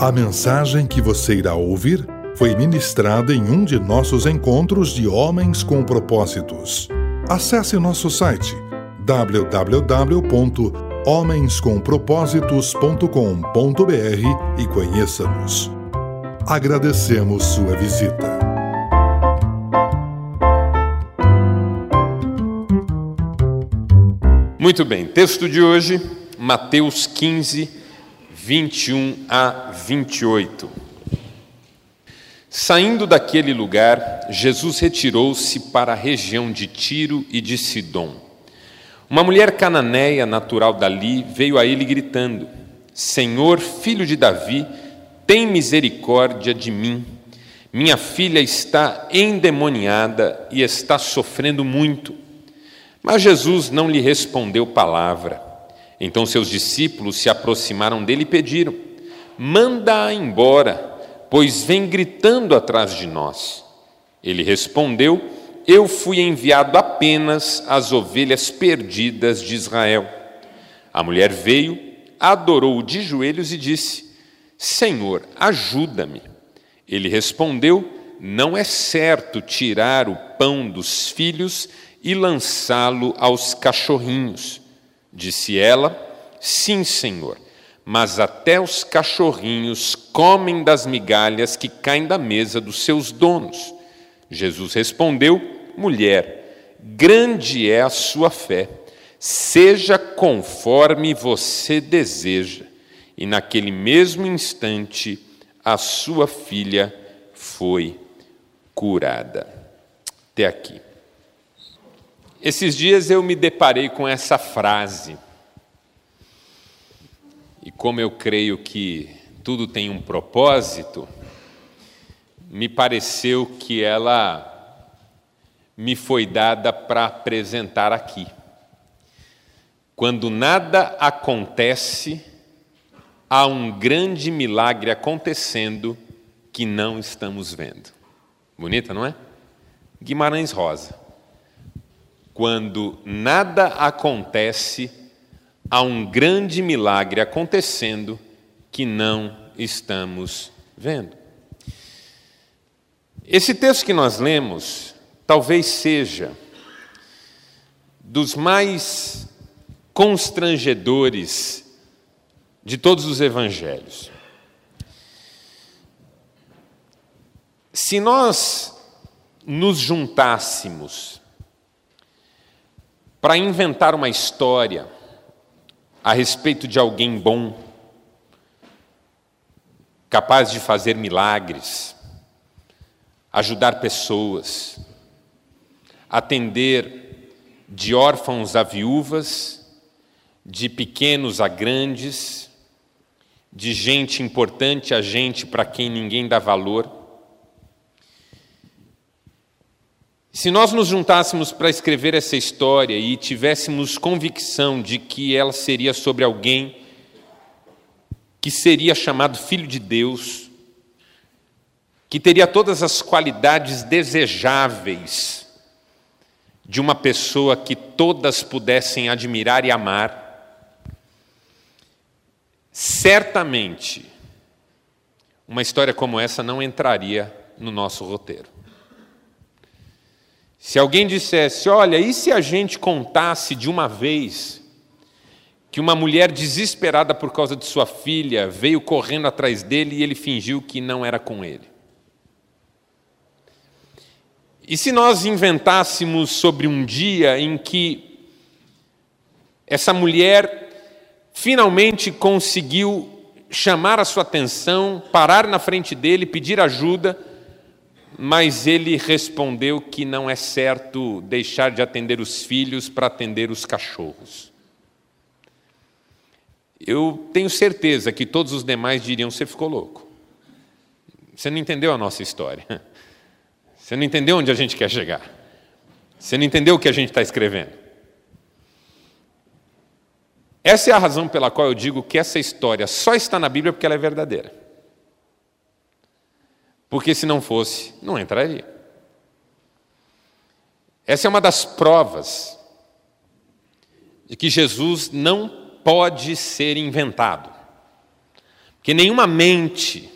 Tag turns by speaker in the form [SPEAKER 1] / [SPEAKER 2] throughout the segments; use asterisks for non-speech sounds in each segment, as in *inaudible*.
[SPEAKER 1] A mensagem que você irá ouvir foi ministrada em um de nossos encontros de Homens com Propósitos. Acesse nosso site www.homenscompropósitos.com.br e conheça-nos. Agradecemos sua visita.
[SPEAKER 2] Muito bem, texto de hoje, Mateus 15, 21 a 28. Saindo daquele lugar, Jesus retirou-se para a região de Tiro e de Sidom. Uma mulher cananeia, natural dali, veio a ele gritando: Senhor, filho de Davi, tem misericórdia de mim. Minha filha está endemoniada e está sofrendo muito. Mas Jesus não lhe respondeu palavra. Então seus discípulos se aproximaram dele e pediram: Manda-a embora, pois vem gritando atrás de nós. Ele respondeu: Eu fui enviado apenas às ovelhas perdidas de Israel. A mulher veio, adorou-o de joelhos e disse: Senhor, ajuda-me. Ele respondeu: Não é certo tirar o pão dos filhos e lançá-lo aos cachorrinhos. Disse ela: Sim, senhor, mas até os cachorrinhos comem das migalhas que caem da mesa dos seus donos. Jesus respondeu: Mulher, grande é a sua fé, seja conforme você deseja. E naquele mesmo instante, a sua filha foi curada. Até aqui. Esses dias eu me deparei com essa frase. E como eu creio que tudo tem um propósito, me pareceu que ela me foi dada para apresentar aqui. Quando nada acontece, há um grande milagre acontecendo que não estamos vendo. Bonita, não é? Guimarães Rosa quando nada acontece, há um grande milagre acontecendo que não estamos vendo. Esse texto que nós lemos talvez seja dos mais constrangedores de todos os evangelhos. Se nós nos juntássemos para inventar uma história a respeito de alguém bom, capaz de fazer milagres, ajudar pessoas, atender de órfãos a viúvas, de pequenos a grandes, de gente importante a gente para quem ninguém dá valor. Se nós nos juntássemos para escrever essa história e tivéssemos convicção de que ela seria sobre alguém que seria chamado Filho de Deus, que teria todas as qualidades desejáveis de uma pessoa que todas pudessem admirar e amar, certamente uma história como essa não entraria no nosso roteiro. Se alguém dissesse, olha, e se a gente contasse de uma vez que uma mulher desesperada por causa de sua filha veio correndo atrás dele e ele fingiu que não era com ele? E se nós inventássemos sobre um dia em que essa mulher finalmente conseguiu chamar a sua atenção, parar na frente dele, pedir ajuda, mas ele respondeu que não é certo deixar de atender os filhos para atender os cachorros. Eu tenho certeza que todos os demais diriam: você ficou louco. Você não entendeu a nossa história. *laughs* Você não entendeu onde a gente quer chegar. Você não entendeu o que a gente está escrevendo. Essa é a razão pela qual eu digo que essa história só está na Bíblia porque ela é verdadeira porque se não fosse, não entraria. Essa é uma das provas de que Jesus não pode ser inventado. que nenhuma mente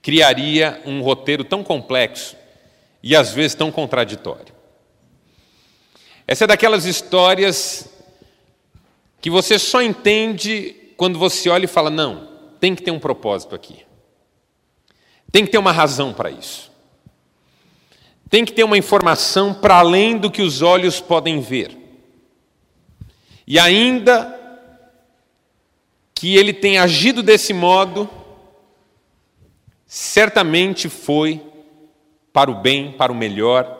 [SPEAKER 2] criaria um roteiro tão complexo e às vezes tão contraditório. Essa é daquelas histórias que você só entende quando você olha e fala: não, tem que ter um propósito aqui. Tem que ter uma razão para isso. Tem que ter uma informação para além do que os olhos podem ver. E ainda que ele tenha agido desse modo, certamente foi para o bem, para o melhor,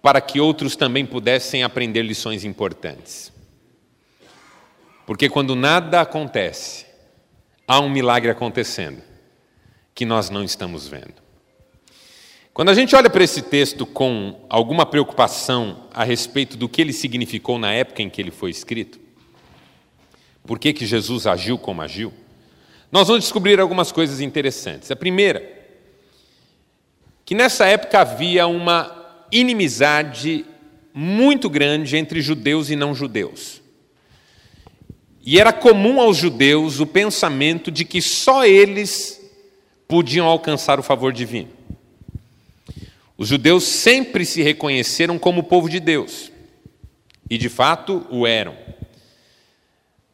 [SPEAKER 2] para que outros também pudessem aprender lições importantes. Porque quando nada acontece, há um milagre acontecendo que nós não estamos vendo. Quando a gente olha para esse texto com alguma preocupação a respeito do que ele significou na época em que ele foi escrito, por que, que Jesus agiu como agiu, nós vamos descobrir algumas coisas interessantes. A primeira, que nessa época havia uma inimizade muito grande entre judeus e não judeus. E era comum aos judeus o pensamento de que só eles podiam alcançar o favor divino. Os judeus sempre se reconheceram como povo de Deus, e de fato o eram.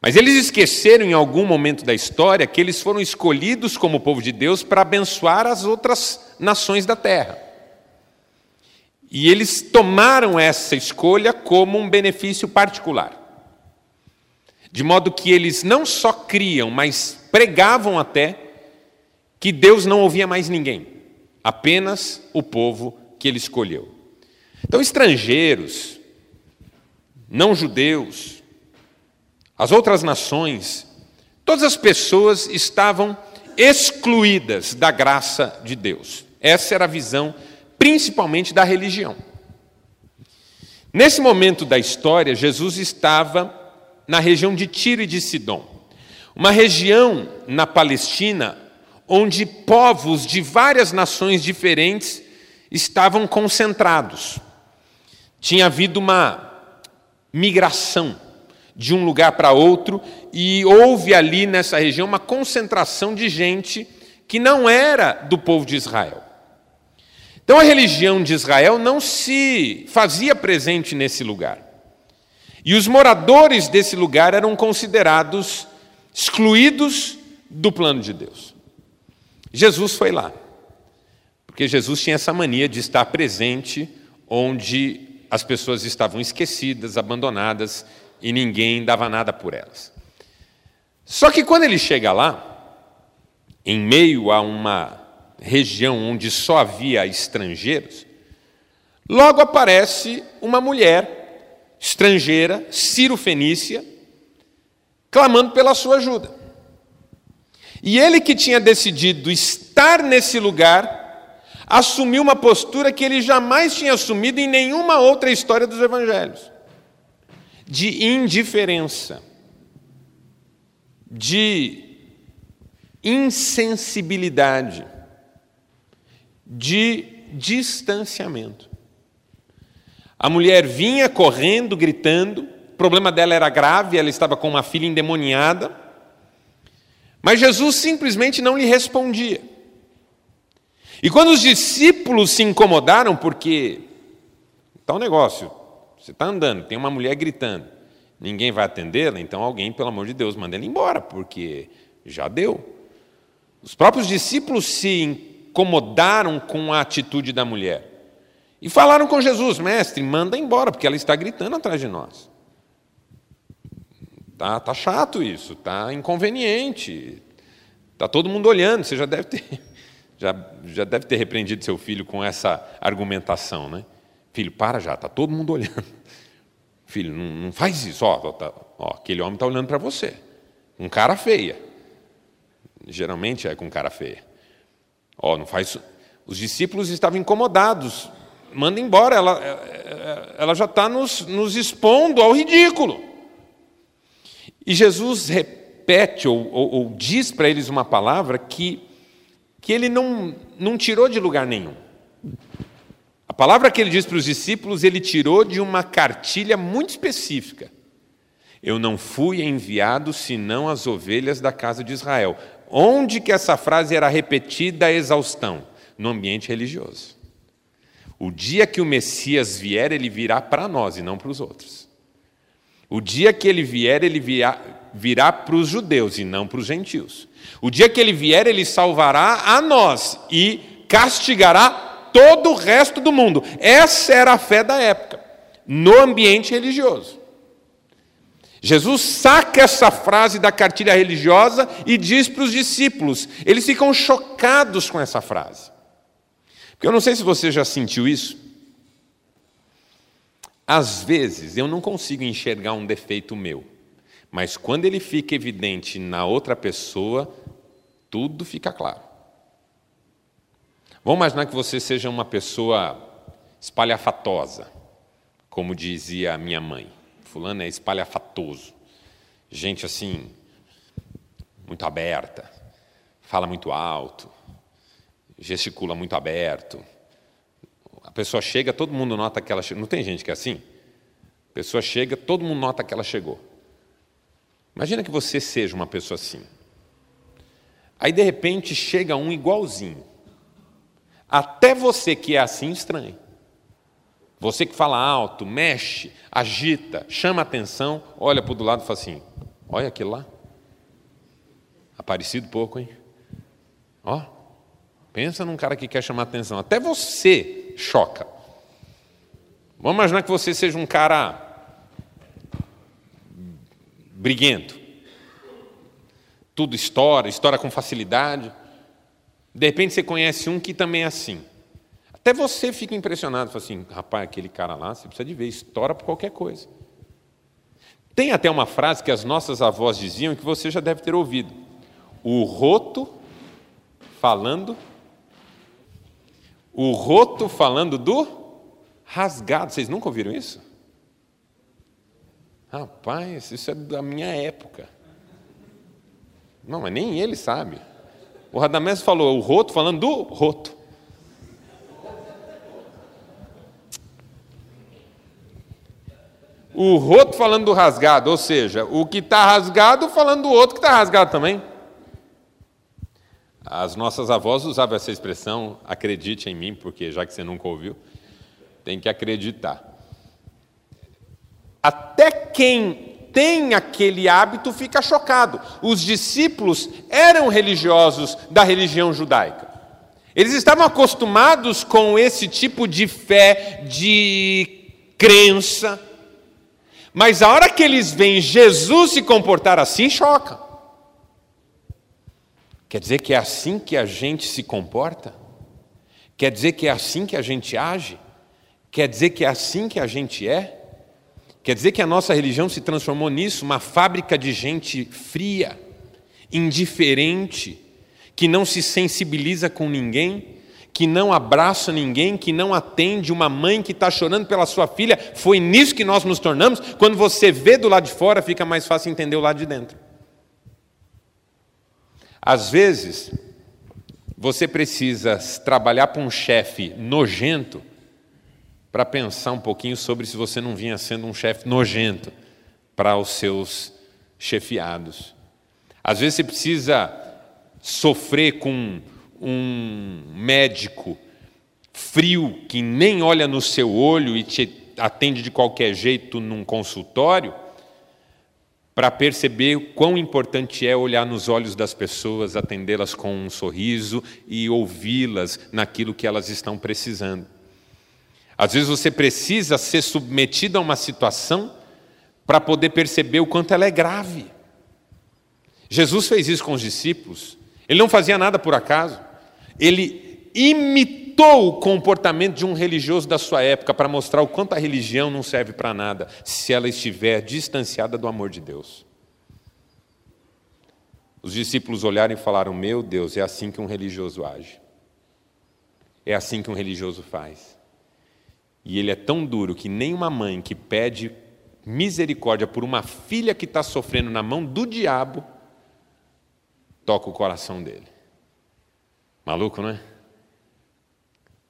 [SPEAKER 2] Mas eles esqueceram em algum momento da história que eles foram escolhidos como povo de Deus para abençoar as outras nações da terra. E eles tomaram essa escolha como um benefício particular. De modo que eles não só criam, mas pregavam até que Deus não ouvia mais ninguém, apenas o povo que ele escolheu. Então, estrangeiros, não judeus, as outras nações, todas as pessoas estavam excluídas da graça de Deus. Essa era a visão, principalmente da religião. Nesse momento da história, Jesus estava na região de Tiro e de Sidom, uma região na Palestina onde povos de várias nações diferentes estavam concentrados. Tinha havido uma migração de um lugar para outro e houve ali nessa região uma concentração de gente que não era do povo de Israel. Então a religião de Israel não se fazia presente nesse lugar. E os moradores desse lugar eram considerados excluídos do plano de Deus. Jesus foi lá, porque Jesus tinha essa mania de estar presente onde as pessoas estavam esquecidas, abandonadas e ninguém dava nada por elas. Só que quando ele chega lá, em meio a uma região onde só havia estrangeiros, logo aparece uma mulher estrangeira, Ciro-Fenícia, clamando pela sua ajuda. E ele que tinha decidido estar nesse lugar, assumiu uma postura que ele jamais tinha assumido em nenhuma outra história dos evangelhos. De indiferença, de insensibilidade, de distanciamento. A mulher vinha correndo, gritando, o problema dela era grave, ela estava com uma filha endemoniada, mas Jesus simplesmente não lhe respondia. E quando os discípulos se incomodaram, porque está um negócio, você está andando, tem uma mulher gritando, ninguém vai atendê-la, então alguém, pelo amor de Deus, manda ela embora, porque já deu. Os próprios discípulos se incomodaram com a atitude da mulher. E falaram com Jesus, mestre, manda embora, porque ela está gritando atrás de nós. Tá, tá chato isso, tá inconveniente. Tá todo mundo olhando, você já deve ter *laughs* já, já deve ter repreendido seu filho com essa argumentação, né? Filho, para já, tá todo mundo olhando. *laughs* Filho, não, não faz isso, ó, tá, ó aquele homem está olhando para você, com cara feia. Geralmente é com cara feia. Ó, não faz. Os discípulos estavam incomodados manda embora, ela, ela já está nos, nos expondo ao ridículo. E Jesus repete ou, ou, ou diz para eles uma palavra que, que ele não, não tirou de lugar nenhum. A palavra que ele diz para os discípulos, ele tirou de uma cartilha muito específica. Eu não fui enviado senão as ovelhas da casa de Israel. onde que essa frase era repetida a exaustão? No ambiente religioso. O dia que o Messias vier, ele virá para nós e não para os outros. O dia que ele vier, ele virá, virá para os judeus e não para os gentios. O dia que ele vier, ele salvará a nós e castigará todo o resto do mundo. Essa era a fé da época, no ambiente religioso. Jesus saca essa frase da cartilha religiosa e diz para os discípulos. Eles ficam chocados com essa frase. Porque eu não sei se você já sentiu isso. Às vezes eu não consigo enxergar um defeito meu, mas quando ele fica evidente na outra pessoa, tudo fica claro. Vamos imaginar que você seja uma pessoa espalhafatosa, como dizia a minha mãe. Fulano é espalhafatoso. Gente assim, muito aberta, fala muito alto, gesticula muito aberto. Pessoa chega, todo mundo nota que ela chegou. Não tem gente que é assim? A pessoa chega, todo mundo nota que ela chegou. Imagina que você seja uma pessoa assim. Aí, de repente, chega um igualzinho. Até você que é assim, estranho. Você que fala alto, mexe, agita, chama atenção, olha para o do lado e fala assim: olha aquilo lá. Aparecido pouco, hein? Ó, pensa num cara que quer chamar atenção. Até você choca. Vamos imaginar que você seja um cara briguento. Tudo estoura, estoura com facilidade. De repente você conhece um que também é assim. Até você fica impressionado, fala assim, rapaz, aquele cara lá, você precisa de ver, estoura por qualquer coisa. Tem até uma frase que as nossas avós diziam que você já deve ter ouvido. O roto falando, o roto falando do rasgado. Vocês nunca ouviram isso? Rapaz, isso é da minha época. Não, mas nem ele sabe. O Radamés falou o roto falando do roto. O roto falando do rasgado, ou seja, o que está rasgado falando do outro que está rasgado também. As nossas avós usavam essa expressão, acredite em mim, porque já que você nunca ouviu, tem que acreditar. Até quem tem aquele hábito fica chocado. Os discípulos eram religiosos da religião judaica. Eles estavam acostumados com esse tipo de fé, de crença, mas a hora que eles veem Jesus se comportar assim, choca. Quer dizer que é assim que a gente se comporta? Quer dizer que é assim que a gente age? Quer dizer que é assim que a gente é? Quer dizer que a nossa religião se transformou nisso, uma fábrica de gente fria, indiferente, que não se sensibiliza com ninguém? que não abraça ninguém, que não atende uma mãe que está chorando pela sua filha. Foi nisso que nós nos tornamos. Quando você vê do lado de fora, fica mais fácil entender o lado de dentro. Às vezes, você precisa trabalhar para um chefe nojento para pensar um pouquinho sobre se você não vinha sendo um chefe nojento para os seus chefiados. Às vezes você precisa sofrer com um médico frio que nem olha no seu olho e te atende de qualquer jeito num consultório, para perceber quão importante é olhar nos olhos das pessoas, atendê-las com um sorriso e ouvi-las naquilo que elas estão precisando. Às vezes você precisa ser submetido a uma situação para poder perceber o quanto ela é grave. Jesus fez isso com os discípulos. Ele não fazia nada por acaso ele imitou o comportamento de um religioso da sua época para mostrar o quanto a religião não serve para nada se ela estiver distanciada do amor de Deus. Os discípulos olharam e falaram: Meu Deus, é assim que um religioso age. É assim que um religioso faz. E ele é tão duro que nem uma mãe que pede misericórdia por uma filha que está sofrendo na mão do diabo toca o coração dele. Maluco, não é?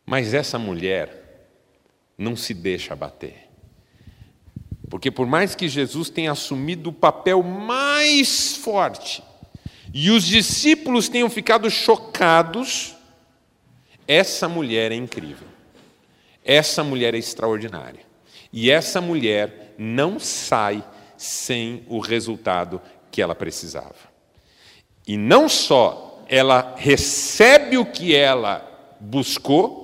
[SPEAKER 2] Mas essa mulher não se deixa abater. Porque por mais que Jesus tenha assumido o papel mais forte e os discípulos tenham ficado chocados, essa mulher é incrível. Essa mulher é extraordinária. E essa mulher não sai sem o resultado que ela precisava. E não só ela recebe o que ela buscou,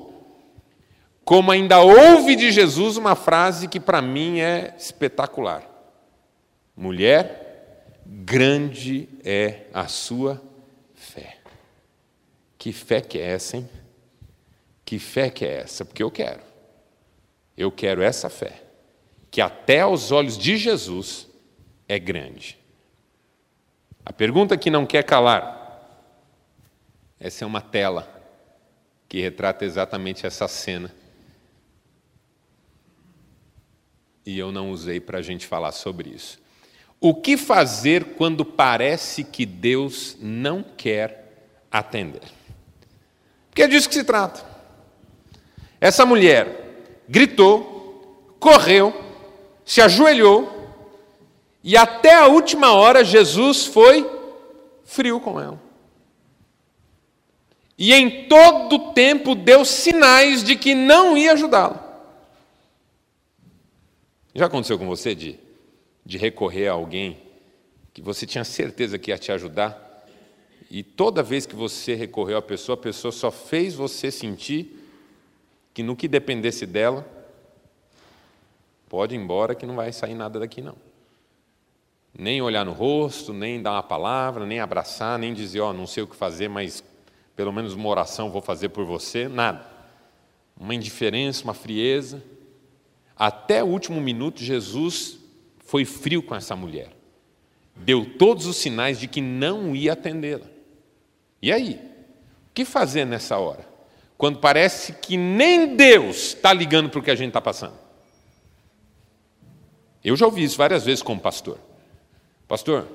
[SPEAKER 2] como ainda ouve de Jesus uma frase que para mim é espetacular: Mulher, grande é a sua fé. Que fé que é essa, hein? Que fé que é essa? Porque eu quero. Eu quero essa fé, que até aos olhos de Jesus é grande. A pergunta que não quer calar, essa é uma tela que retrata exatamente essa cena. E eu não usei para a gente falar sobre isso. O que fazer quando parece que Deus não quer atender? Porque é disso que se trata. Essa mulher gritou, correu, se ajoelhou, e até a última hora Jesus foi frio com ela. E em todo o tempo deu sinais de que não ia ajudá-la. Já aconteceu com você de, de recorrer a alguém que você tinha certeza que ia te ajudar, e toda vez que você recorreu à pessoa, a pessoa só fez você sentir que no que dependesse dela, pode ir embora que não vai sair nada daqui não. Nem olhar no rosto, nem dar uma palavra, nem abraçar, nem dizer, ó, oh, não sei o que fazer, mas pelo menos uma oração vou fazer por você, nada. Uma indiferença, uma frieza. Até o último minuto, Jesus foi frio com essa mulher. Deu todos os sinais de que não ia atendê-la. E aí? O que fazer nessa hora? quando parece que nem Deus está ligando para o que a gente está passando. Eu já ouvi isso várias vezes como pastor. Pastor,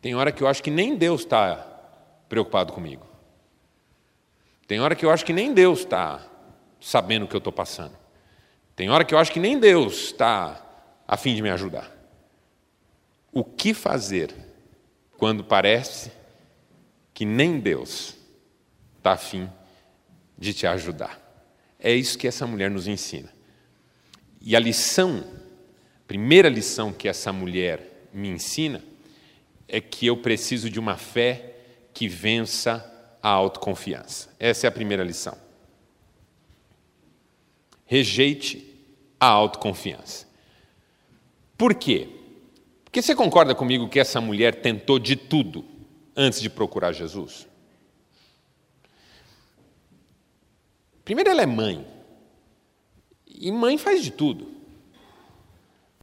[SPEAKER 2] tem hora que eu acho que nem Deus está preocupado comigo. Tem hora que eu acho que nem Deus está sabendo o que eu estou passando. Tem hora que eu acho que nem Deus está a fim de me ajudar. O que fazer quando parece que nem Deus está a fim de te ajudar. É isso que essa mulher nos ensina. E a lição, a primeira lição que essa mulher me ensina, é que eu preciso de uma fé que vença a autoconfiança. Essa é a primeira lição. Rejeite a autoconfiança. Por quê? Porque você concorda comigo que essa mulher tentou de tudo antes de procurar Jesus? Primeiro, ela é mãe. E mãe faz de tudo.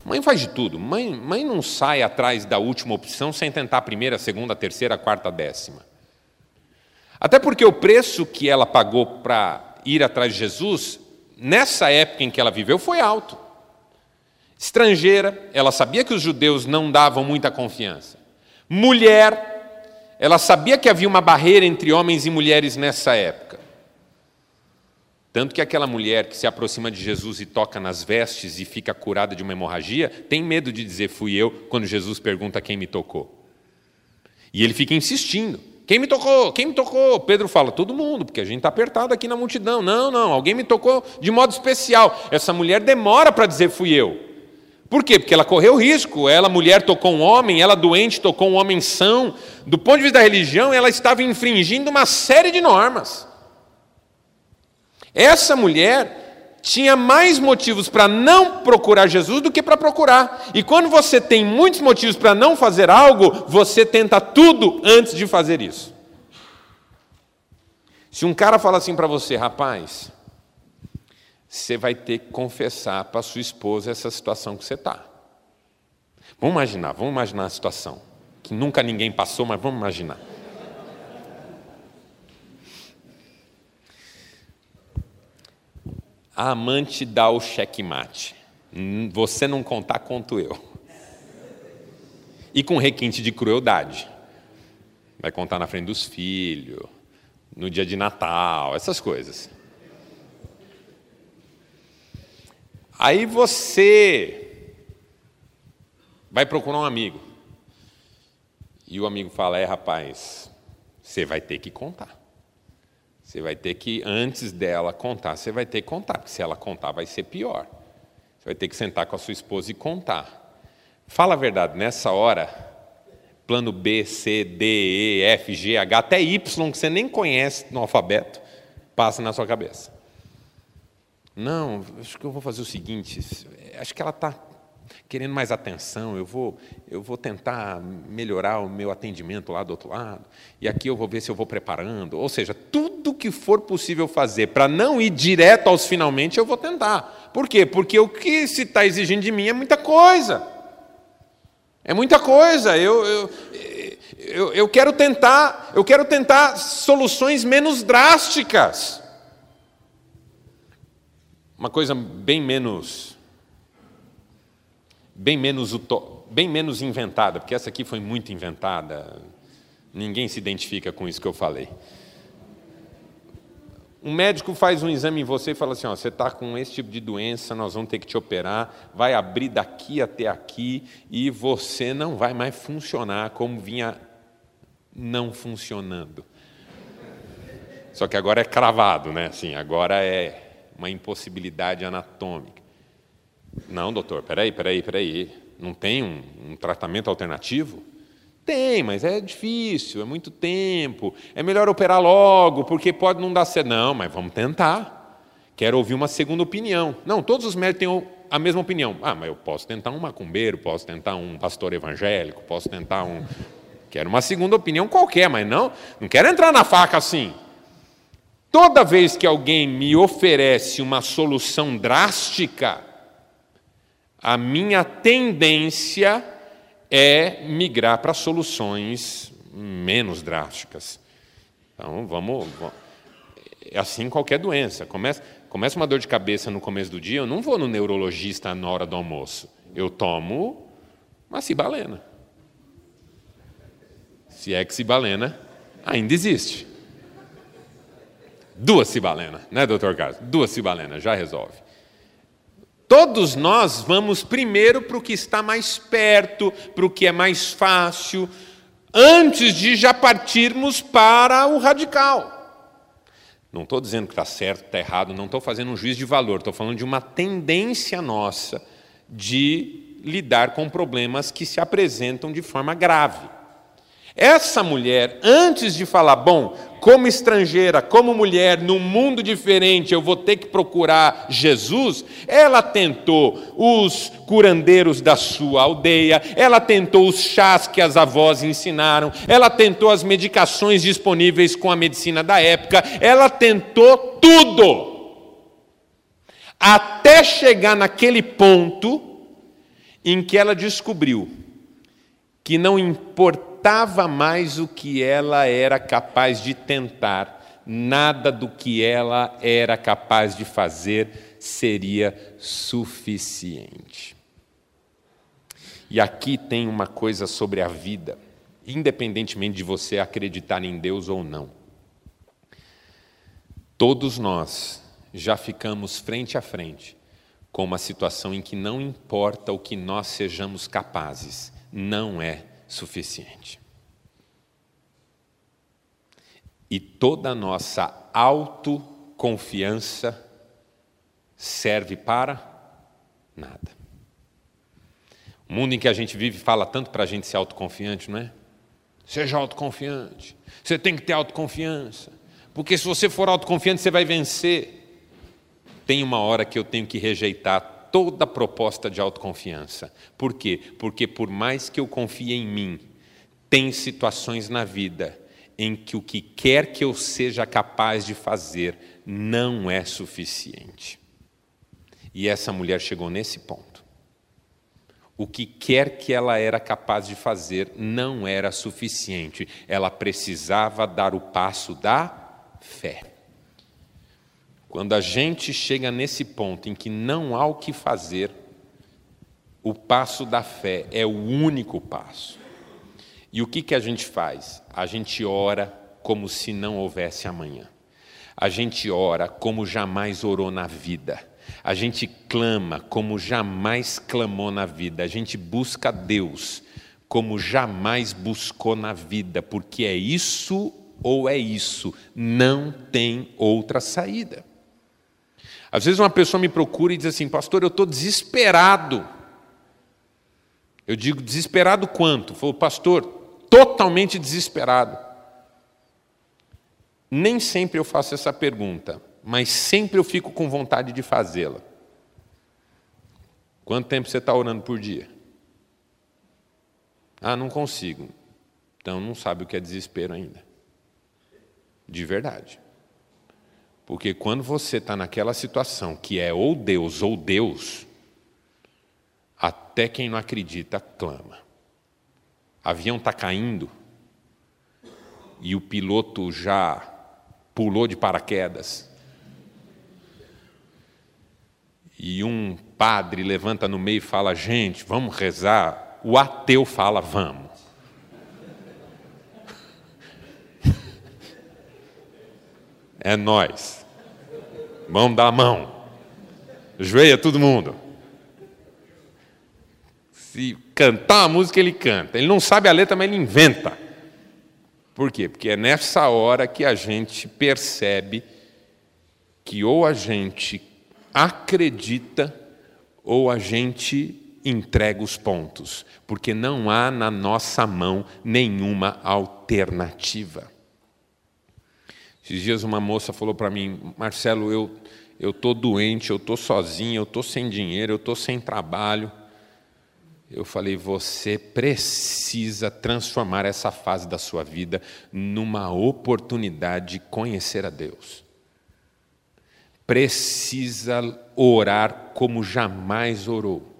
[SPEAKER 2] Mãe faz de tudo. Mãe, mãe não sai atrás da última opção sem tentar a primeira, a segunda, a terceira, a quarta, a décima. Até porque o preço que ela pagou para ir atrás de Jesus, nessa época em que ela viveu, foi alto. Estrangeira, ela sabia que os judeus não davam muita confiança. Mulher, ela sabia que havia uma barreira entre homens e mulheres nessa época. Tanto que aquela mulher que se aproxima de Jesus e toca nas vestes e fica curada de uma hemorragia, tem medo de dizer fui eu quando Jesus pergunta quem me tocou. E ele fica insistindo: quem me tocou? Quem me tocou? Pedro fala: todo mundo, porque a gente está apertado aqui na multidão. Não, não, alguém me tocou de modo especial. Essa mulher demora para dizer fui eu. Por quê? Porque ela correu risco. Ela, mulher, tocou um homem, ela, doente, tocou um homem são. Do ponto de vista da religião, ela estava infringindo uma série de normas. Essa mulher tinha mais motivos para não procurar Jesus do que para procurar. E quando você tem muitos motivos para não fazer algo, você tenta tudo antes de fazer isso. Se um cara fala assim para você, rapaz, você vai ter que confessar para sua esposa essa situação que você está. Vamos imaginar, vamos imaginar a situação que nunca ninguém passou, mas vamos imaginar. A amante dá o checkmate. Você não contar, conto eu. E com requinte de crueldade. Vai contar na frente dos filhos, no dia de Natal, essas coisas. Aí você vai procurar um amigo. E o amigo fala: É, rapaz, você vai ter que contar. Você vai ter que, antes dela contar, você vai ter que contar, porque se ela contar vai ser pior. Você vai ter que sentar com a sua esposa e contar. Fala a verdade, nessa hora, plano B, C, D, E, F, G, H, até Y, que você nem conhece no alfabeto, passa na sua cabeça. Não, acho que eu vou fazer o seguinte, acho que ela está querendo mais atenção, eu vou, eu vou tentar melhorar o meu atendimento lá do outro lado, e aqui eu vou ver se eu vou preparando. Ou seja, tudo que for possível fazer para não ir direto aos finalmente, eu vou tentar. Por quê? Porque o que se está exigindo de mim é muita coisa. É muita coisa. Eu, eu, eu, eu quero tentar, eu quero tentar soluções menos drásticas. Uma coisa bem menos bem menos, bem menos inventada, porque essa aqui foi muito inventada, ninguém se identifica com isso que eu falei. Um médico faz um exame em você e fala assim: ó, você está com esse tipo de doença, nós vamos ter que te operar, vai abrir daqui até aqui e você não vai mais funcionar como vinha não funcionando. Só que agora é cravado, né? Assim, agora é uma impossibilidade anatômica. Não, doutor, peraí, peraí, peraí. Não tem um, um tratamento alternativo? Tem, mas é difícil, é muito tempo. É melhor operar logo, porque pode não dar certo. Não, mas vamos tentar. Quero ouvir uma segunda opinião. Não, todos os médicos têm a mesma opinião. Ah, mas eu posso tentar um macumbeiro, posso tentar um pastor evangélico, posso tentar um. Quero uma segunda opinião qualquer, mas não, não quero entrar na faca assim. Toda vez que alguém me oferece uma solução drástica, a minha tendência é migrar para soluções menos drásticas. Então, vamos. É assim qualquer doença. Começa, começa uma dor de cabeça no começo do dia, eu não vou no neurologista na hora do almoço. Eu tomo uma cibalena. Se é que cibalena ainda existe. Duas cibalenas, né, doutor Carlos? Duas cibalenas, já resolve. Todos nós vamos primeiro para o que está mais perto, para o que é mais fácil, antes de já partirmos para o radical. Não estou dizendo que está certo, está errado, não estou fazendo um juízo de valor, estou falando de uma tendência nossa de lidar com problemas que se apresentam de forma grave. Essa mulher, antes de falar, bom, como estrangeira, como mulher, num mundo diferente, eu vou ter que procurar Jesus, ela tentou os curandeiros da sua aldeia, ela tentou os chás que as avós ensinaram, ela tentou as medicações disponíveis com a medicina da época, ela tentou tudo. Até chegar naquele ponto em que ela descobriu que não importa importava mais o que ela era capaz de tentar, nada do que ela era capaz de fazer seria suficiente. E aqui tem uma coisa sobre a vida, independentemente de você acreditar em Deus ou não. Todos nós já ficamos frente a frente com uma situação em que não importa o que nós sejamos capazes, não é suficiente. E toda a nossa autoconfiança serve para nada. O mundo em que a gente vive fala tanto para a gente ser autoconfiante, não é? Seja autoconfiante. Você tem que ter autoconfiança. Porque se você for autoconfiante, você vai vencer. Tem uma hora que eu tenho que rejeitar toda proposta de autoconfiança. Por quê? Porque por mais que eu confie em mim, tem situações na vida em que o que quer que eu seja capaz de fazer não é suficiente. E essa mulher chegou nesse ponto. O que quer que ela era capaz de fazer não era suficiente. Ela precisava dar o passo da fé. Quando a gente chega nesse ponto em que não há o que fazer, o passo da fé é o único passo. E o que, que a gente faz? A gente ora como se não houvesse amanhã. A gente ora como jamais orou na vida. A gente clama como jamais clamou na vida. A gente busca Deus como jamais buscou na vida, porque é isso ou é isso, não tem outra saída. Às vezes uma pessoa me procura e diz assim, pastor, eu estou desesperado. Eu digo, desesperado quanto? Falou, pastor, totalmente desesperado. Nem sempre eu faço essa pergunta, mas sempre eu fico com vontade de fazê-la. Quanto tempo você está orando por dia? Ah, não consigo. Então não sabe o que é desespero ainda. De verdade. Porque quando você está naquela situação que é ou Deus ou Deus, até quem não acredita clama. Avião está caindo e o piloto já pulou de paraquedas. E um padre levanta no meio e fala: Gente, vamos rezar. O ateu fala: Vamos. É nós. Vamos dar a mão. Joelha todo mundo. Se cantar a música, ele canta. Ele não sabe a letra, mas ele inventa. Por quê? Porque é nessa hora que a gente percebe que ou a gente acredita ou a gente entrega os pontos, porque não há na nossa mão nenhuma alternativa. Esses dias uma moça falou para mim, Marcelo, eu eu estou doente, eu estou sozinho, eu estou sem dinheiro, eu estou sem trabalho. Eu falei, você precisa transformar essa fase da sua vida numa oportunidade de conhecer a Deus. Precisa orar como jamais orou.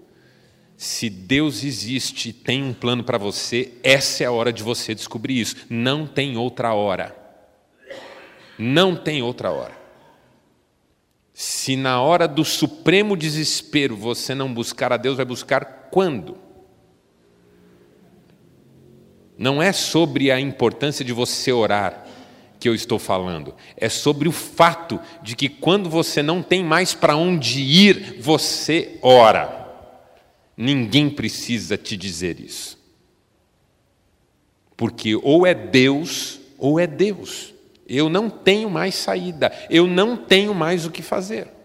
[SPEAKER 2] Se Deus existe e tem um plano para você, essa é a hora de você descobrir isso. Não tem outra hora. Não tem outra hora. Se na hora do supremo desespero você não buscar a Deus, vai buscar quando? Não é sobre a importância de você orar que eu estou falando, é sobre o fato de que quando você não tem mais para onde ir, você ora. Ninguém precisa te dizer isso. Porque ou é Deus ou é Deus. Eu não tenho mais saída, eu não tenho mais o que fazer.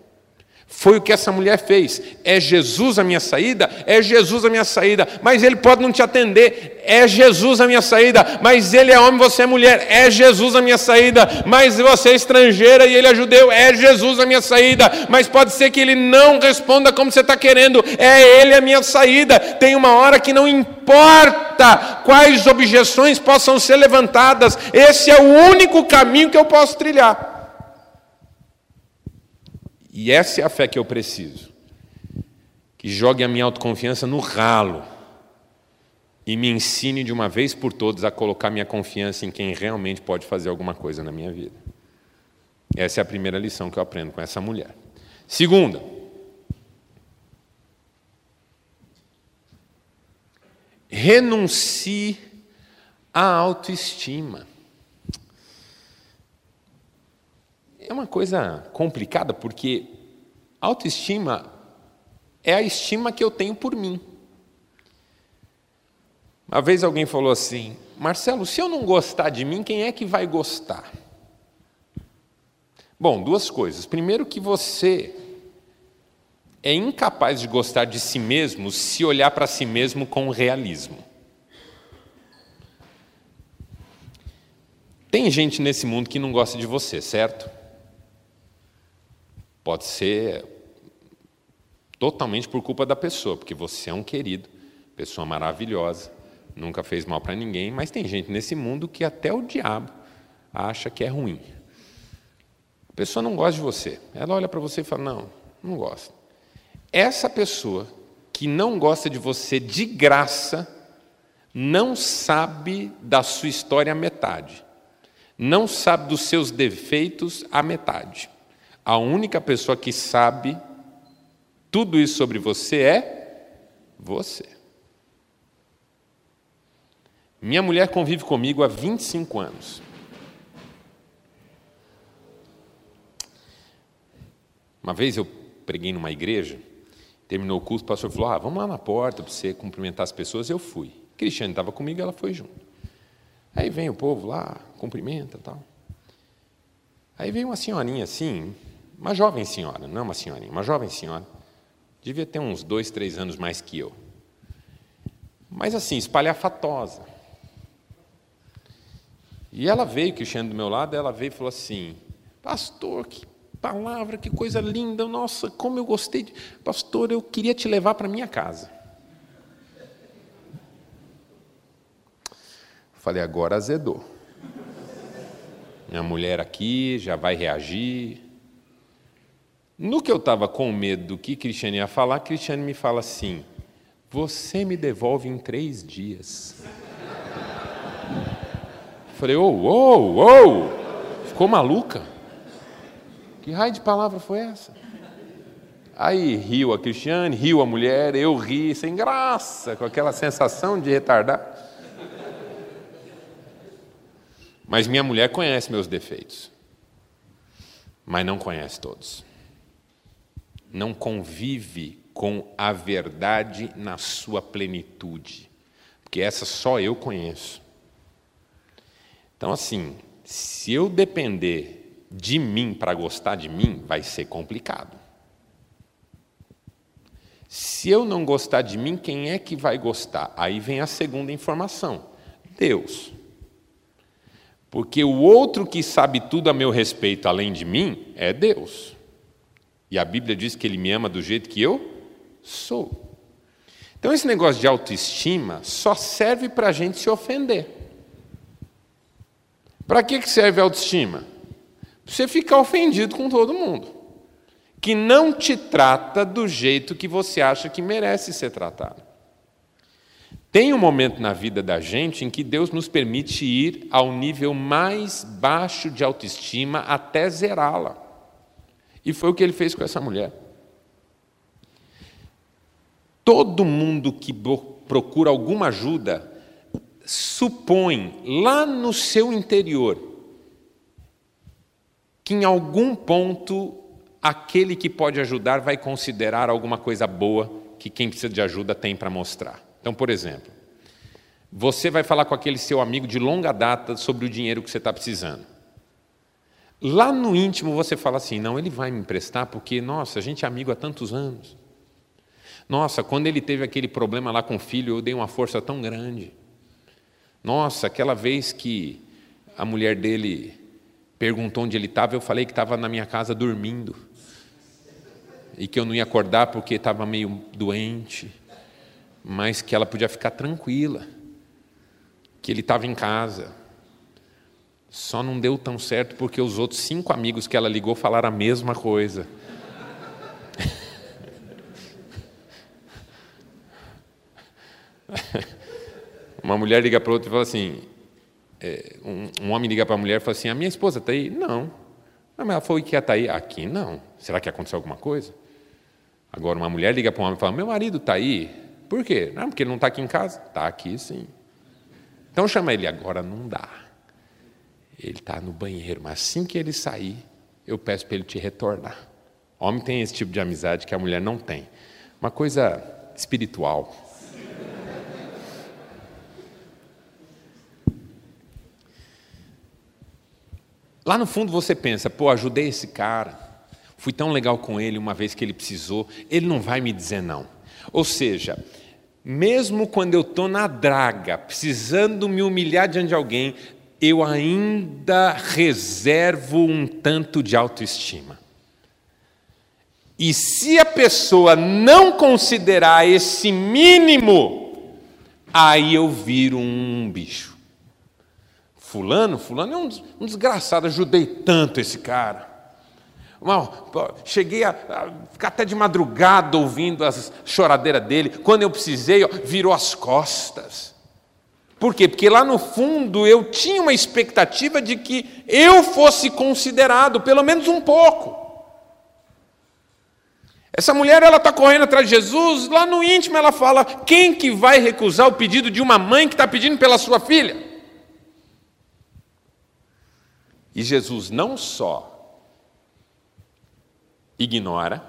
[SPEAKER 2] Foi o que essa mulher fez. É Jesus a minha saída? É Jesus a minha saída. Mas ele pode não te atender. É Jesus a minha saída. Mas ele é homem, você é mulher. É Jesus a minha saída. Mas você é estrangeira e ele é judeu. É Jesus a minha saída. Mas pode ser que ele não responda como você está querendo. É ele a minha saída. Tem uma hora que não importa quais objeções possam ser levantadas. Esse é o único caminho que eu posso trilhar. E essa é a fé que eu preciso. Que jogue a minha autoconfiança no ralo e me ensine de uma vez por todas a colocar minha confiança em quem realmente pode fazer alguma coisa na minha vida. Essa é a primeira lição que eu aprendo com essa mulher. Segunda, renuncie à autoestima. É uma coisa complicada porque autoestima é a estima que eu tenho por mim. Uma vez alguém falou assim: Marcelo, se eu não gostar de mim, quem é que vai gostar? Bom, duas coisas. Primeiro, que você é incapaz de gostar de si mesmo se olhar para si mesmo com realismo. Tem gente nesse mundo que não gosta de você, certo? Pode ser totalmente por culpa da pessoa, porque você é um querido, pessoa maravilhosa, nunca fez mal para ninguém, mas tem gente nesse mundo que até o diabo acha que é ruim. A pessoa não gosta de você. Ela olha para você e fala: Não, não gosta. Essa pessoa que não gosta de você de graça não sabe da sua história a metade, não sabe dos seus defeitos a metade. A única pessoa que sabe tudo isso sobre você é você. Minha mulher convive comigo há 25 anos. Uma vez eu preguei numa igreja, terminou o curso, o pastor falou: ah, vamos lá na porta para você cumprimentar as pessoas. Eu fui. Cristiane estava comigo, ela foi junto. Aí vem o povo lá, cumprimenta tal. Aí veio uma senhorinha assim, uma jovem senhora, não uma senhorinha, uma jovem senhora. Devia ter uns dois, três anos mais que eu. Mas assim, espalhafatosa. E ela veio, Cristiane do meu lado, ela veio e falou assim: Pastor, que palavra, que coisa linda, nossa, como eu gostei. De... Pastor, eu queria te levar para minha casa. Falei, agora azedou. Minha mulher aqui já vai reagir. No que eu estava com medo do que Cristiane ia falar, Cristiane me fala assim: Você me devolve em três dias. Falei, ô, ô, ô, ficou maluca? Que raio de palavra foi essa? Aí riu a Cristiane, riu a mulher, eu ri, sem graça, com aquela sensação de retardar. Mas minha mulher conhece meus defeitos, mas não conhece todos. Não convive com a verdade na sua plenitude, porque essa só eu conheço. Então, assim, se eu depender de mim para gostar de mim, vai ser complicado. Se eu não gostar de mim, quem é que vai gostar? Aí vem a segunda informação: Deus. Porque o outro que sabe tudo a meu respeito, além de mim, é Deus. E a Bíblia diz que Ele me ama do jeito que eu sou. Então, esse negócio de autoestima só serve para a gente se ofender. Para que serve a autoestima? Para você ficar ofendido com todo mundo, que não te trata do jeito que você acha que merece ser tratado. Tem um momento na vida da gente em que Deus nos permite ir ao nível mais baixo de autoestima até zerá-la. E foi o que ele fez com essa mulher. Todo mundo que procura alguma ajuda supõe lá no seu interior que em algum ponto aquele que pode ajudar vai considerar alguma coisa boa que quem precisa de ajuda tem para mostrar. Então, por exemplo, você vai falar com aquele seu amigo de longa data sobre o dinheiro que você está precisando. Lá no íntimo você fala assim: não, ele vai me emprestar porque, nossa, a gente é amigo há tantos anos. Nossa, quando ele teve aquele problema lá com o filho, eu dei uma força tão grande. Nossa, aquela vez que a mulher dele perguntou onde ele estava, eu falei que estava na minha casa dormindo. E que eu não ia acordar porque estava meio doente, mas que ela podia ficar tranquila, que ele estava em casa. Só não deu tão certo porque os outros cinco amigos que ela ligou falaram a mesma coisa. *laughs* Uma mulher liga para outra e fala assim: é, um, homem liga para a mulher e fala assim: A minha esposa está aí? Não. Não, mas ela foi que está aí. Aqui não. Será que aconteceu alguma coisa? Agora, uma mulher liga para um homem e fala: Meu marido está aí. Por quê? Não, porque ele não está aqui em casa. Está aqui sim. Então chama ele. Agora não dá. Ele está no banheiro, mas assim que ele sair, eu peço para ele te retornar. Homem tem esse tipo de amizade que a mulher não tem. Uma coisa espiritual. Lá no fundo você pensa, pô, ajudei esse cara, fui tão legal com ele uma vez que ele precisou, ele não vai me dizer não. Ou seja, mesmo quando eu estou na draga, precisando me humilhar diante de alguém, eu ainda reservo um tanto de autoestima. E se a pessoa não considerar esse mínimo, aí eu viro um bicho. Fulano, fulano é um, um desgraçado, ajudei tanto esse cara. Mal, cheguei a, a, ficar até de madrugada ouvindo as choradeiras dele. Quando eu precisei, ó, virou as costas. Por quê? Porque lá no fundo eu tinha uma expectativa de que eu fosse considerado, pelo menos um pouco. Essa mulher ela está correndo atrás de Jesus, lá no íntimo ela fala: quem que vai recusar o pedido de uma mãe que está pedindo pela sua filha? E Jesus não só ignora,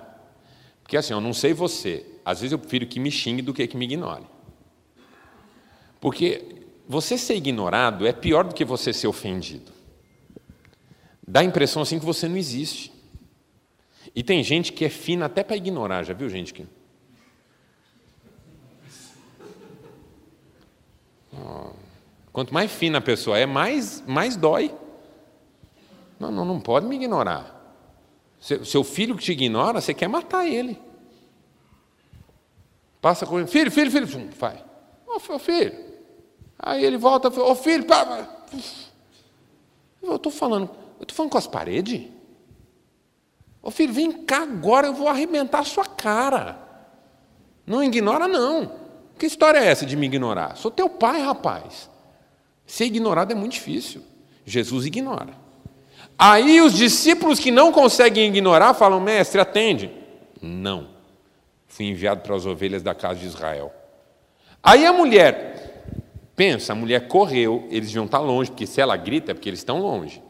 [SPEAKER 2] porque assim, eu não sei você, às vezes eu prefiro que me xingue do que que me ignore. Porque você ser ignorado é pior do que você ser ofendido. Dá a impressão assim que você não existe. E tem gente que é fina até para ignorar, já viu gente que. Quanto mais fina a pessoa é, mais, mais dói. Não, não, não pode me ignorar. Seu, seu filho que te ignora, você quer matar ele. Passa com ele, filho, filho, filho, vai. Ô oh, filho. Aí ele volta, ô oh, filho, pá. Eu estou falando, eu estou falando com as paredes. Ô filho, vem cá agora, eu vou arrebentar a sua cara. Não ignora, não. Que história é essa de me ignorar? Sou teu pai, rapaz. Ser ignorado é muito difícil. Jesus ignora. Aí os discípulos que não conseguem ignorar falam: Mestre, atende. Não. Fui enviado para as ovelhas da casa de Israel. Aí a mulher, pensa, a mulher correu, eles deviam estar longe, porque se ela grita é porque eles estão longe.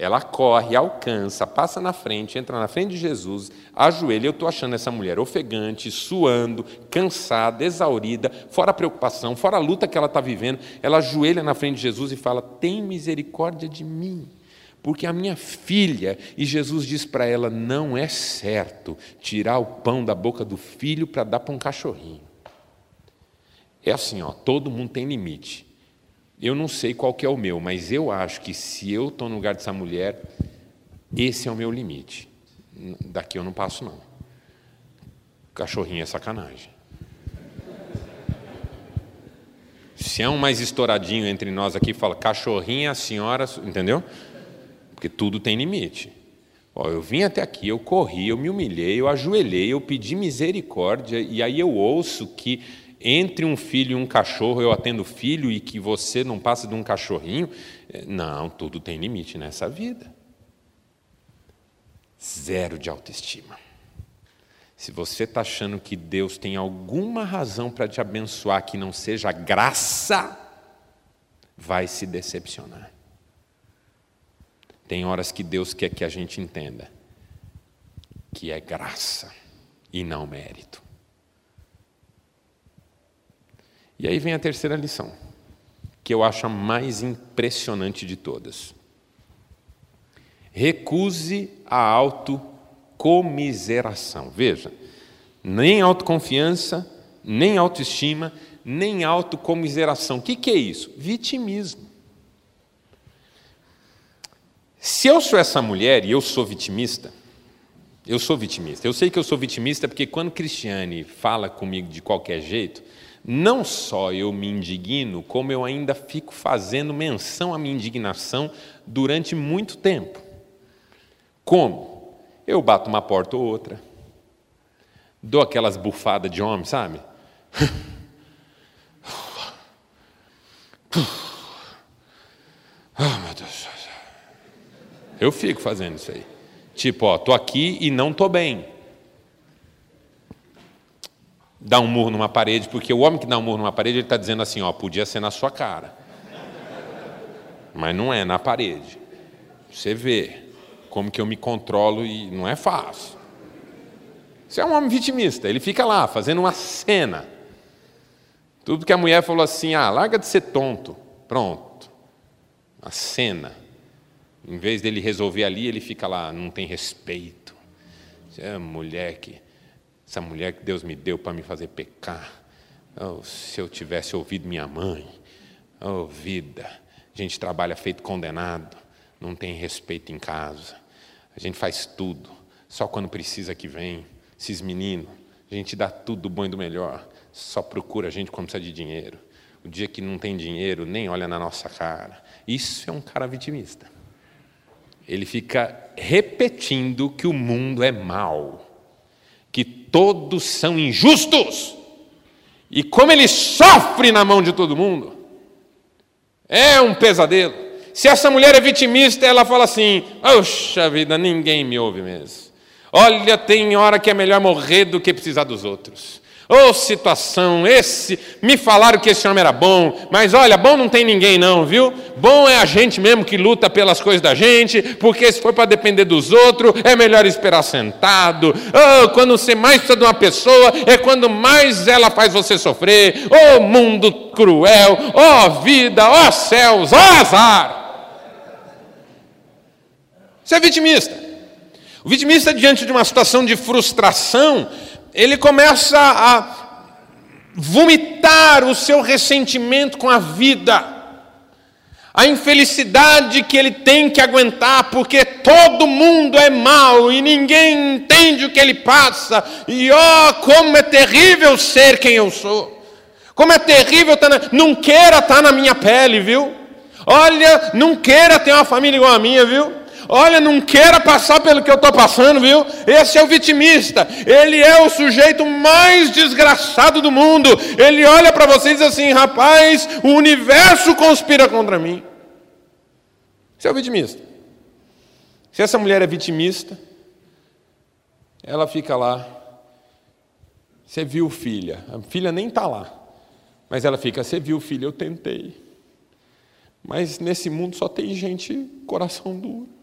[SPEAKER 2] Ela corre, alcança, passa na frente, entra na frente de Jesus, ajoelha. Eu estou achando essa mulher ofegante, suando, cansada, exaurida, fora a preocupação, fora a luta que ela está vivendo. Ela ajoelha na frente de Jesus e fala: Tem misericórdia de mim, porque a minha filha. E Jesus diz para ela: Não é certo tirar o pão da boca do filho para dar para um cachorrinho. É assim, ó, todo mundo tem limite. Eu não sei qual que é o meu, mas eu acho que se eu estou no lugar dessa mulher, esse é o meu limite. Daqui eu não passo, não. Cachorrinho é sacanagem. Se é um mais estouradinho entre nós aqui, fala cachorrinho, a senhora, entendeu? Porque tudo tem limite. Ó, eu vim até aqui, eu corri, eu me humilhei, eu ajoelhei, eu pedi misericórdia, e aí eu ouço que entre um filho e um cachorro eu atendo filho e que você não passa de um cachorrinho. É, não, tudo tem limite nessa vida. Zero de autoestima. Se você está achando que Deus tem alguma razão para te abençoar que não seja graça, vai se decepcionar. Tem horas que Deus quer que a gente entenda que é graça e não mérito. E aí vem a terceira lição, que eu acho a mais impressionante de todas. Recuse a autocomiseração. Veja, nem autoconfiança, nem autoestima, nem autocomiseração. O que, que é isso? Vitimismo. Se eu sou essa mulher e eu sou vitimista, eu sou vitimista. Eu sei que eu sou vitimista porque quando Cristiane fala comigo de qualquer jeito, não só eu me indigno, como eu ainda fico fazendo menção à minha indignação durante muito tempo. Como? Eu bato uma porta ou outra, dou aquelas bufadas de homem, sabe? Oh, *laughs* meu Deus. Eu fico fazendo isso aí. Tipo, ó, tô aqui e não tô bem dá um murro numa parede, porque o homem que dá um murro numa parede, ele está dizendo assim, ó, podia ser na sua cara. Mas não é na parede. Você vê como que eu me controlo e não é fácil. Você é um homem vitimista, ele fica lá fazendo uma cena. Tudo que a mulher falou assim, ah, larga de ser tonto. Pronto. A cena. Em vez dele resolver ali, ele fica lá, não tem respeito. É mulher que essa mulher que Deus me deu para me fazer pecar. Oh, se eu tivesse ouvido minha mãe. Oh, vida. A gente trabalha feito condenado. Não tem respeito em casa. A gente faz tudo. Só quando precisa que vem. Esses meninos. A gente dá tudo do bom e do melhor. Só procura a gente quando precisa de dinheiro. O dia que não tem dinheiro, nem olha na nossa cara. Isso é um cara vitimista. Ele fica repetindo que o mundo é mau que todos são injustos. E como ele sofre na mão de todo mundo. É um pesadelo. Se essa mulher é vitimista, ela fala assim: Poxa vida, ninguém me ouve mesmo. Olha, tem hora que é melhor morrer do que precisar dos outros. Ô oh, situação, esse. Me falaram que esse homem era bom, mas olha, bom não tem ninguém, não, viu? Bom é a gente mesmo que luta pelas coisas da gente, porque se for para depender dos outros, é melhor esperar sentado. Oh, quando você mais precisa de uma pessoa, é quando mais ela faz você sofrer. Oh, mundo cruel, oh, vida, oh, céus, oh, azar. Você é vitimista. O vitimista, diante de uma situação de frustração, ele começa a vomitar o seu ressentimento com a vida, a infelicidade que ele tem que aguentar, porque todo mundo é mau e ninguém entende o que ele passa, e ó, oh, como é terrível ser quem eu sou, como é terrível estar na... não queira estar na minha pele, viu? Olha, não queira ter uma família igual a minha, viu? Olha, não queira passar pelo que eu estou passando, viu? Esse é o vitimista. Ele é o sujeito mais desgraçado do mundo. Ele olha para você diz assim: rapaz, o universo conspira contra mim. Esse é o vitimista. Se essa mulher é vitimista, ela fica lá. Você viu, filha? A filha nem está lá. Mas ela fica: Você viu, filha? Eu tentei. Mas nesse mundo só tem gente coração duro.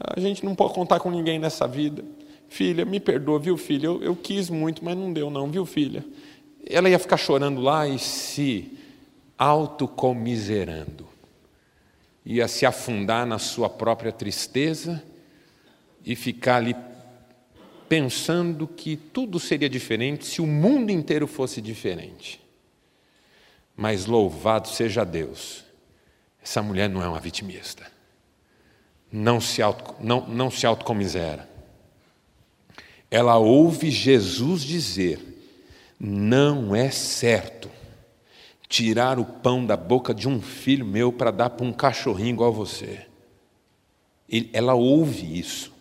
[SPEAKER 2] A gente não pode contar com ninguém nessa vida. Filha, me perdoa, viu, filha? Eu, eu quis muito, mas não deu, não, viu, filha? Ela ia ficar chorando lá e se autocomiserando. Ia se afundar na sua própria tristeza e ficar ali pensando que tudo seria diferente se o mundo inteiro fosse diferente. Mas louvado seja Deus, essa mulher não é uma vitimista não se, auto, não, não se autocomisera. Ela ouve Jesus dizer: não é certo tirar o pão da boca de um filho meu para dar para um cachorrinho igual você. Ela ouve isso.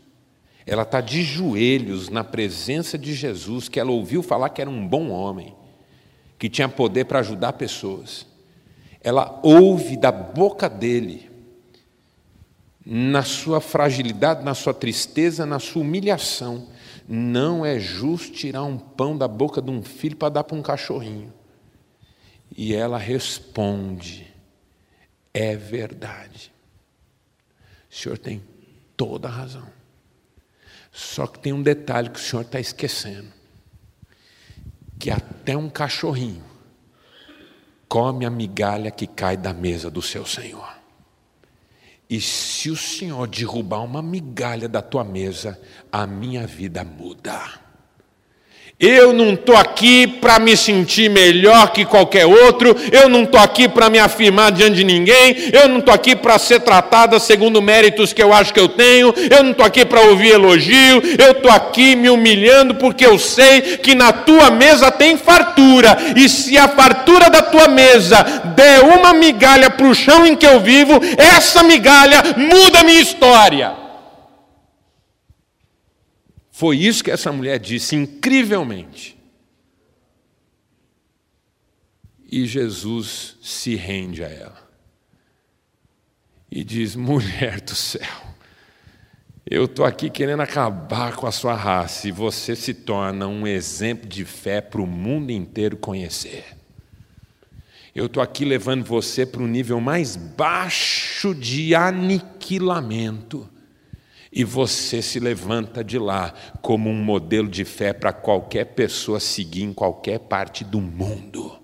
[SPEAKER 2] Ela está de joelhos na presença de Jesus, que ela ouviu falar que era um bom homem, que tinha poder para ajudar pessoas. Ela ouve da boca dele na sua fragilidade, na sua tristeza, na sua humilhação. Não é justo tirar um pão da boca de um filho para dar para um cachorrinho. E ela responde: é verdade. O senhor tem toda a razão. Só que tem um detalhe que o senhor está esquecendo: que até um cachorrinho come a migalha que cai da mesa do seu Senhor. E se o Senhor derrubar uma migalha da tua mesa, a minha vida muda. Eu não estou aqui para me sentir melhor que qualquer outro, eu não estou aqui para me afirmar diante de ninguém, eu não estou aqui para ser tratada segundo méritos que eu acho que eu tenho, eu não estou aqui para ouvir elogio, eu estou aqui me humilhando porque eu sei que na tua mesa tem fartura, e se a fartura da tua mesa der uma migalha para o chão em que eu vivo, essa migalha muda a minha história. Foi isso que essa mulher disse, incrivelmente. E Jesus se rende a ela. E diz: mulher do céu, eu estou aqui querendo acabar com a sua raça e você se torna um exemplo de fé para o mundo inteiro conhecer. Eu estou aqui levando você para o nível mais baixo de aniquilamento e você se levanta de lá como um modelo de fé para qualquer pessoa seguir em qualquer parte do mundo.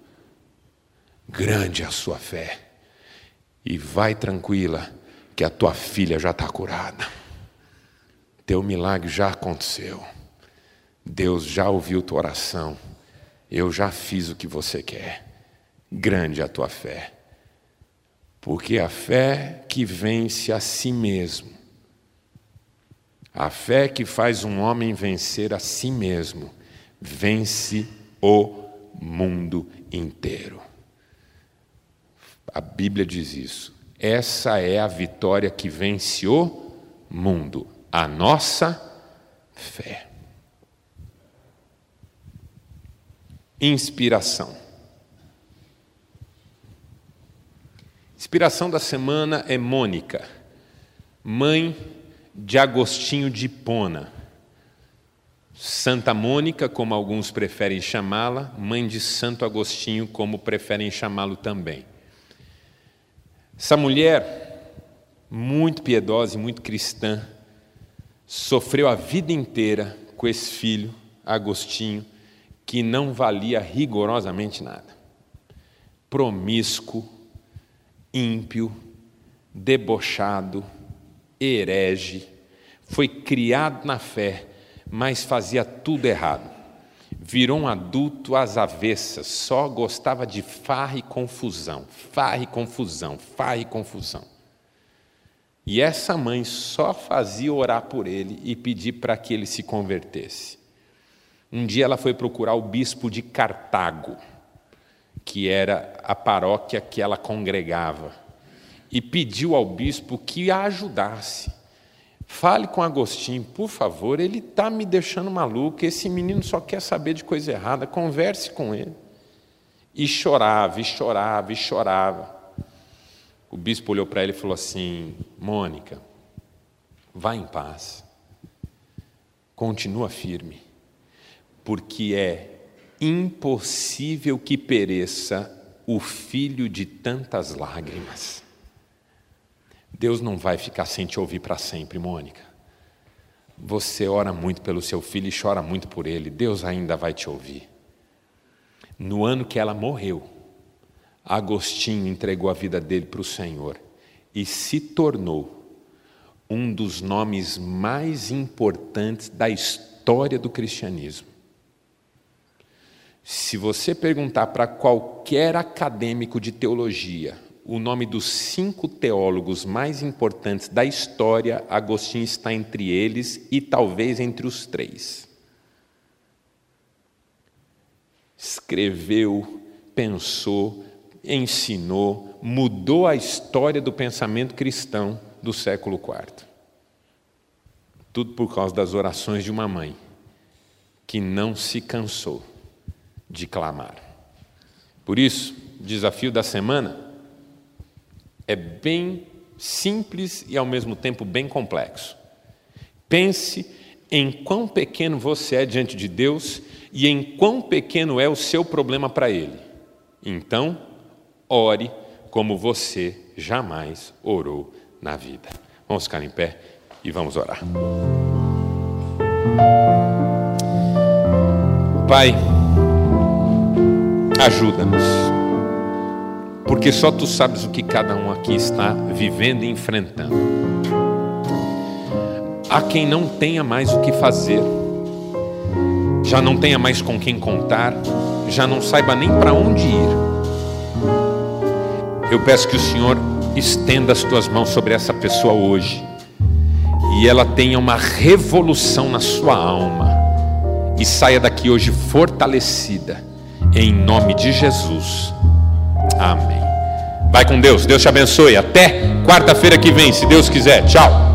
[SPEAKER 2] Grande a sua fé. E vai tranquila, que a tua filha já está curada. Teu milagre já aconteceu. Deus já ouviu tua oração. Eu já fiz o que você quer. Grande a tua fé. Porque a fé que vence a si mesmo a fé que faz um homem vencer a si mesmo, vence o mundo inteiro. A Bíblia diz isso. Essa é a vitória que vence o mundo, a nossa fé. Inspiração. Inspiração da semana é Mônica, mãe de Agostinho de Hipona. Santa Mônica, como alguns preferem chamá-la, mãe de Santo Agostinho, como preferem chamá-lo também. Essa mulher, muito piedosa e muito cristã, sofreu a vida inteira com esse filho, Agostinho, que não valia rigorosamente nada. Promíscuo, ímpio, debochado, herege, foi criado na fé, mas fazia tudo errado. Virou um adulto às avessas, só gostava de farra e confusão, farra e confusão, farra e confusão. E essa mãe só fazia orar por ele e pedir para que ele se convertesse. Um dia ela foi procurar o bispo de Cartago, que era a paróquia que ela congregava, e pediu ao bispo que a ajudasse. Fale com Agostinho, por favor, ele está me deixando maluco, esse menino só quer saber de coisa errada, converse com ele. E chorava, e chorava, e chorava. O bispo olhou para ele e falou assim: Mônica, vá em paz, continua firme, porque é impossível que pereça o filho de tantas lágrimas. Deus não vai ficar sem te ouvir para sempre, Mônica. Você ora muito pelo seu filho e chora muito por ele, Deus ainda vai te ouvir. No ano que ela morreu, Agostinho entregou a vida dele para o Senhor e se tornou um dos nomes mais importantes da história do cristianismo. Se você perguntar para qualquer acadêmico de teologia o nome dos cinco teólogos mais importantes da história, Agostinho está entre eles e talvez entre os três. Escreveu, pensou, ensinou, mudou a história do pensamento cristão do século IV. Tudo por causa das orações de uma mãe que não se cansou de clamar. Por isso, desafio da semana é bem simples e ao mesmo tempo bem complexo. Pense em quão pequeno você é diante de Deus e em quão pequeno é o seu problema para Ele. Então, ore como você jamais orou na vida. Vamos ficar em pé e vamos orar. Pai, ajuda-nos porque só tu sabes o que cada um aqui está vivendo e enfrentando. Há quem não tenha mais o que fazer, já não tenha mais com quem contar, já não saiba nem para onde ir. Eu peço que o Senhor estenda as tuas mãos sobre essa pessoa hoje e ela tenha uma revolução na sua alma e saia daqui hoje fortalecida, em nome de Jesus. Amém. Vai com Deus. Deus te abençoe. Até quarta-feira que vem, se Deus quiser. Tchau.